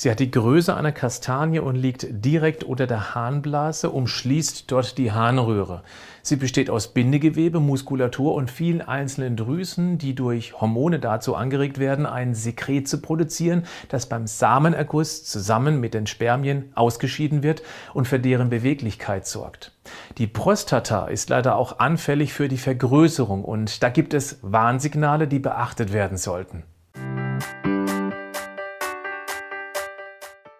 Sie hat die Größe einer Kastanie und liegt direkt unter der Harnblase, umschließt dort die Harnröhre. Sie besteht aus Bindegewebe, Muskulatur und vielen einzelnen Drüsen, die durch Hormone dazu angeregt werden, ein Sekret zu produzieren, das beim Samenerguss zusammen mit den Spermien ausgeschieden wird und für deren Beweglichkeit sorgt. Die Prostata ist leider auch anfällig für die Vergrößerung und da gibt es Warnsignale, die beachtet werden sollten.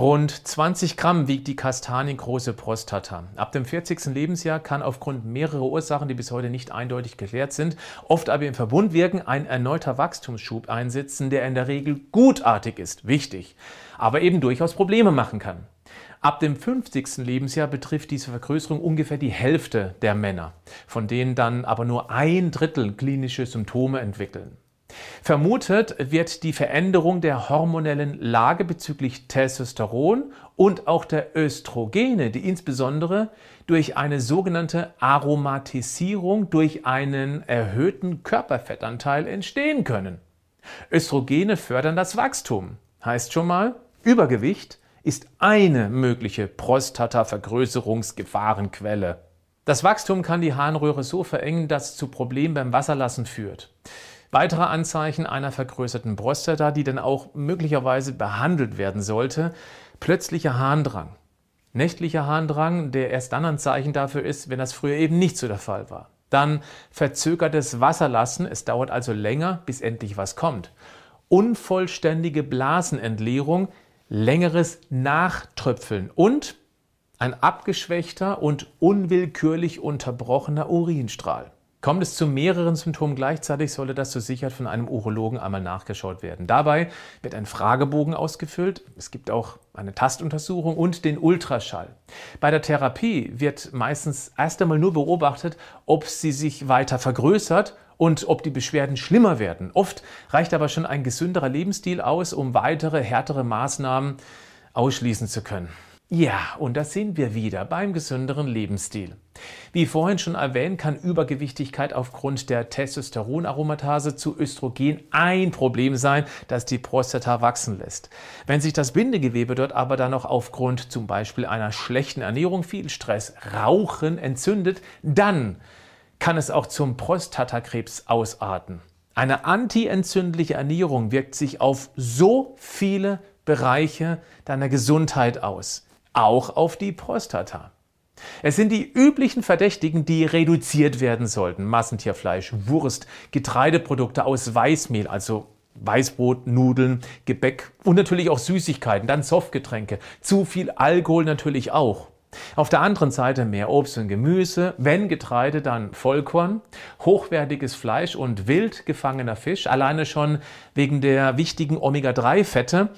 Rund 20 Gramm wiegt die kastaniengroße Prostata. Ab dem 40. Lebensjahr kann aufgrund mehrerer Ursachen, die bis heute nicht eindeutig geklärt sind, oft aber im Verbund wirken, ein erneuter Wachstumsschub einsetzen, der in der Regel gutartig ist, wichtig, aber eben durchaus Probleme machen kann. Ab dem 50. Lebensjahr betrifft diese Vergrößerung ungefähr die Hälfte der Männer, von denen dann aber nur ein Drittel klinische Symptome entwickeln. Vermutet wird die Veränderung der hormonellen Lage bezüglich Testosteron und auch der Östrogene, die insbesondere durch eine sogenannte Aromatisierung durch einen erhöhten Körperfettanteil entstehen können. Östrogene fördern das Wachstum. Heißt schon mal, Übergewicht ist eine mögliche Prostatavergrößerungsgefahrenquelle. Das Wachstum kann die Harnröhre so verengen, dass es zu Problemen beim Wasserlassen führt. Weitere Anzeichen einer vergrößerten Prostata, die dann auch möglicherweise behandelt werden sollte, plötzlicher Harndrang. Nächtlicher Harndrang, der erst dann ein Zeichen dafür ist, wenn das früher eben nicht so der Fall war. Dann verzögertes Wasserlassen, es dauert also länger, bis endlich was kommt. Unvollständige Blasenentleerung, längeres Nachtröpfeln und ein abgeschwächter und unwillkürlich unterbrochener Urinstrahl. Kommt es zu mehreren Symptomen gleichzeitig, sollte das zur Sicherheit von einem Urologen einmal nachgeschaut werden. Dabei wird ein Fragebogen ausgefüllt. Es gibt auch eine Tastuntersuchung und den Ultraschall. Bei der Therapie wird meistens erst einmal nur beobachtet, ob sie sich weiter vergrößert und ob die Beschwerden schlimmer werden. Oft reicht aber schon ein gesünderer Lebensstil aus, um weitere härtere Maßnahmen ausschließen zu können. Ja, und da sind wir wieder beim gesünderen Lebensstil. Wie vorhin schon erwähnt, kann Übergewichtigkeit aufgrund der Testosteronaromatase zu Östrogen ein Problem sein, das die Prostata wachsen lässt. Wenn sich das Bindegewebe dort aber dann noch aufgrund zum Beispiel einer schlechten Ernährung, viel Stress, Rauchen entzündet, dann kann es auch zum Prostatakrebs ausarten. Eine antientzündliche Ernährung wirkt sich auf so viele Bereiche deiner Gesundheit aus auch auf die Prostata. Es sind die üblichen Verdächtigen, die reduziert werden sollten. Massentierfleisch, Wurst, Getreideprodukte aus Weißmehl, also Weißbrot, Nudeln, Gebäck und natürlich auch Süßigkeiten, dann Softgetränke. Zu viel Alkohol natürlich auch. Auf der anderen Seite mehr Obst und Gemüse, wenn Getreide, dann Vollkorn, hochwertiges Fleisch und wild gefangener Fisch, alleine schon wegen der wichtigen Omega-3-Fette,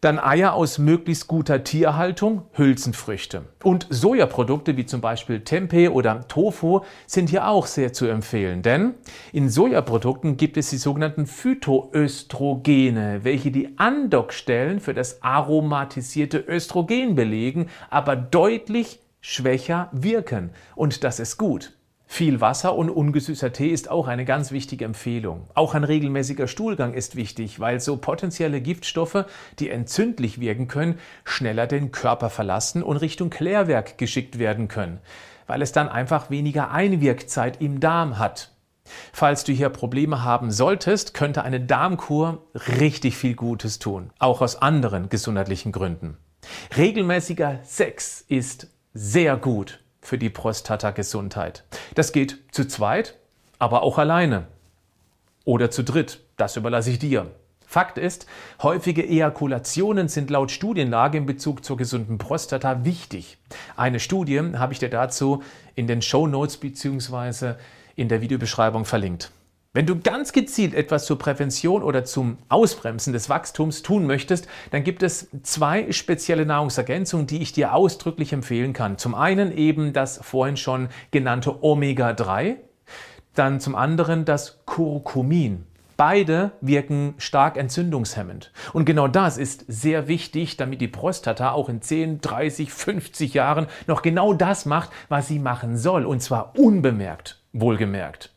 dann Eier aus möglichst guter Tierhaltung, Hülsenfrüchte. Und Sojaprodukte wie zum Beispiel Tempeh oder Tofu sind hier auch sehr zu empfehlen, denn in Sojaprodukten gibt es die sogenannten Phytoöstrogene, welche die Andockstellen für das aromatisierte Östrogen belegen, aber deutlich schwächer wirken. Und das ist gut. Viel Wasser und ungesüßter Tee ist auch eine ganz wichtige Empfehlung. Auch ein regelmäßiger Stuhlgang ist wichtig, weil so potenzielle Giftstoffe, die entzündlich wirken können, schneller den Körper verlassen und Richtung Klärwerk geschickt werden können, weil es dann einfach weniger Einwirkzeit im Darm hat. Falls du hier Probleme haben solltest, könnte eine Darmkur richtig viel Gutes tun, auch aus anderen gesundheitlichen Gründen. Regelmäßiger Sex ist sehr gut für die Prostata-Gesundheit. Das geht zu zweit, aber auch alleine. Oder zu dritt. Das überlasse ich dir. Fakt ist, häufige Ejakulationen sind laut Studienlage in Bezug zur gesunden Prostata wichtig. Eine Studie habe ich dir dazu in den Show Notes bzw. in der Videobeschreibung verlinkt. Wenn du ganz gezielt etwas zur Prävention oder zum Ausbremsen des Wachstums tun möchtest, dann gibt es zwei spezielle Nahrungsergänzungen, die ich dir ausdrücklich empfehlen kann. Zum einen eben das vorhin schon genannte Omega-3, Dann zum anderen das Curcumin. Beide wirken stark entzündungshemmend. Und genau das ist sehr wichtig, damit die Prostata auch in 10, 30, 50 Jahren noch genau das macht, was sie machen soll. Und zwar unbemerkt, wohlgemerkt.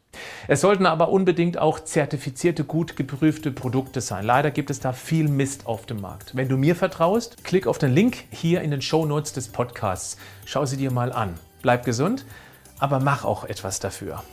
Es sollten aber unbedingt auch zertifizierte, gut geprüfte Produkte sein. Leider gibt es da viel Mist auf dem Markt. Wenn du mir vertraust, klick auf den Link hier in den Show Notes des Podcasts. Schau sie dir mal an. Bleib gesund, aber mach auch etwas dafür.